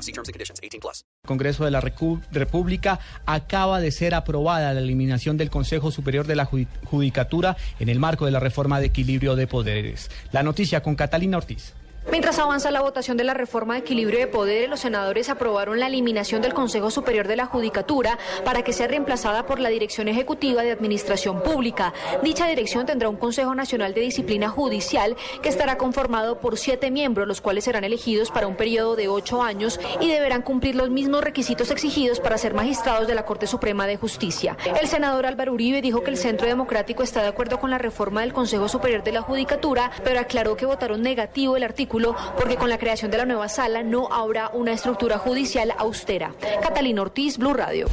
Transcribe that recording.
law. See terms and conditions. 18 plus. Congreso de la República acaba de ser aprobada la eliminación del Consejo Superior de la Judi- Judicatura en el marco de la reforma de equilibrio de poderes. La noticia con Catalina Ortiz. Mientras avanza la votación de la reforma de equilibrio de poderes, los senadores aprobaron la eliminación del Consejo Superior de la Judicatura para que sea reemplazada por la Dirección Ejecutiva de Administración Pública. Dicha dirección tendrá un Consejo Nacional de Disciplina Judicial que estará conformado por siete miembros, los cuales serán elegidos para un periodo de ocho años y deberán cumplir los mismos requisitos exigidos para ser magistrados de la Corte Suprema de Justicia. El senador Álvaro Uribe dijo que el Centro Democrático está de acuerdo con la reforma del Consejo Superior de la Judicatura, pero aclaró que votaron negativo el porque con la creación de la nueva sala no habrá una estructura judicial austera. Catalina Ortiz, Blue Radio.